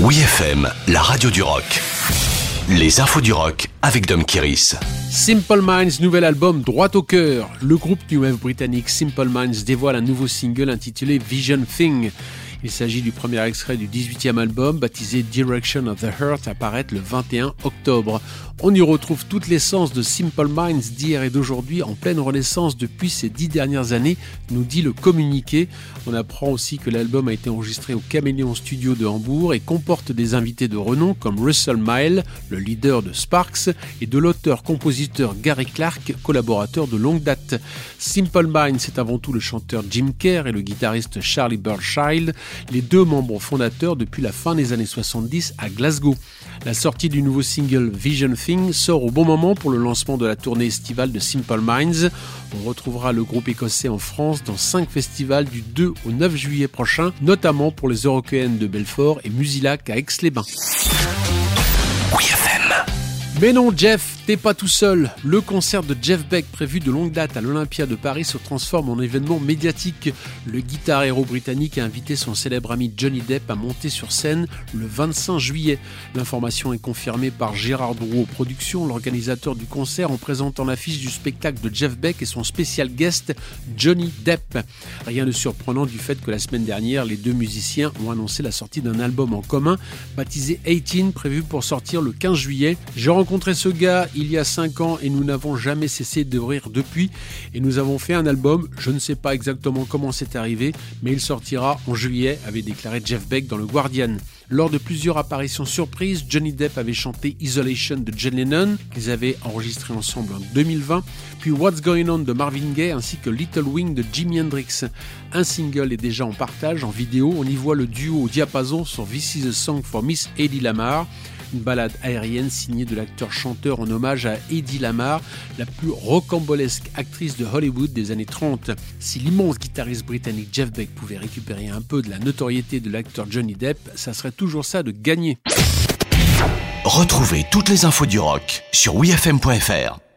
Oui FM, la radio du rock. Les infos du rock avec Dom Kiris. Simple Minds, nouvel album droit au cœur. Le groupe new wave britannique Simple Minds dévoile un nouveau single intitulé Vision Thing. Il s'agit du premier extrait du 18e album baptisé Direction of the Heart apparaître le 21 octobre. On y retrouve toute l'essence de Simple Minds d'hier et d'aujourd'hui en pleine renaissance depuis ces dix dernières années, nous dit le communiqué. On apprend aussi que l'album a été enregistré au Caméléon Studio de Hambourg et comporte des invités de renom comme Russell Mile, le leader de Sparks, et de l'auteur-compositeur Gary Clark, collaborateur de longue date. Simple Minds, c'est avant tout le chanteur Jim Kerr et le guitariste Charlie Burchild les deux membres fondateurs depuis la fin des années 70 à Glasgow. La sortie du nouveau single Vision Thing sort au bon moment pour le lancement de la tournée estivale de Simple Minds. On retrouvera le groupe écossais en France dans cinq festivals du 2 au 9 juillet prochain, notamment pour les Européennes de Belfort et Musilac à Aix-les-Bains. Mais non, Jeff, t'es pas tout seul. Le concert de Jeff Beck prévu de longue date à l'Olympia de Paris se transforme en événement médiatique. Le guitar héros britannique a invité son célèbre ami Johnny Depp à monter sur scène le 25 juillet. L'information est confirmée par Gérard Drouot Productions, l'organisateur du concert, en présentant l'affiche du spectacle de Jeff Beck et son spécial guest Johnny Depp. Rien de surprenant du fait que la semaine dernière, les deux musiciens ont annoncé la sortie d'un album en commun baptisé 18 prévu pour sortir le 15 juillet. J'ai rencontré ce gars il y a 5 ans et nous n'avons jamais cessé de rire depuis. Et nous avons fait un album, je ne sais pas exactement comment c'est arrivé, mais il sortira en juillet, avait déclaré Jeff Beck dans le Guardian. Lors de plusieurs apparitions surprises, Johnny Depp avait chanté Isolation de John Lennon, qu'ils avaient enregistré ensemble en 2020, puis What's Going On de Marvin Gaye ainsi que Little Wing de Jimi Hendrix. Un single est déjà en partage en vidéo, on y voit le duo au diapason sur This is a Song for Miss Eddie Lamar une balade aérienne signée de l'acteur-chanteur en hommage à Eddie Lamar, la plus rocambolesque actrice de Hollywood des années 30. Si l'immense guitariste britannique Jeff Beck pouvait récupérer un peu de la notoriété de l'acteur Johnny Depp, ça serait toujours ça de gagner. Retrouvez toutes les infos du rock sur wfm.fr.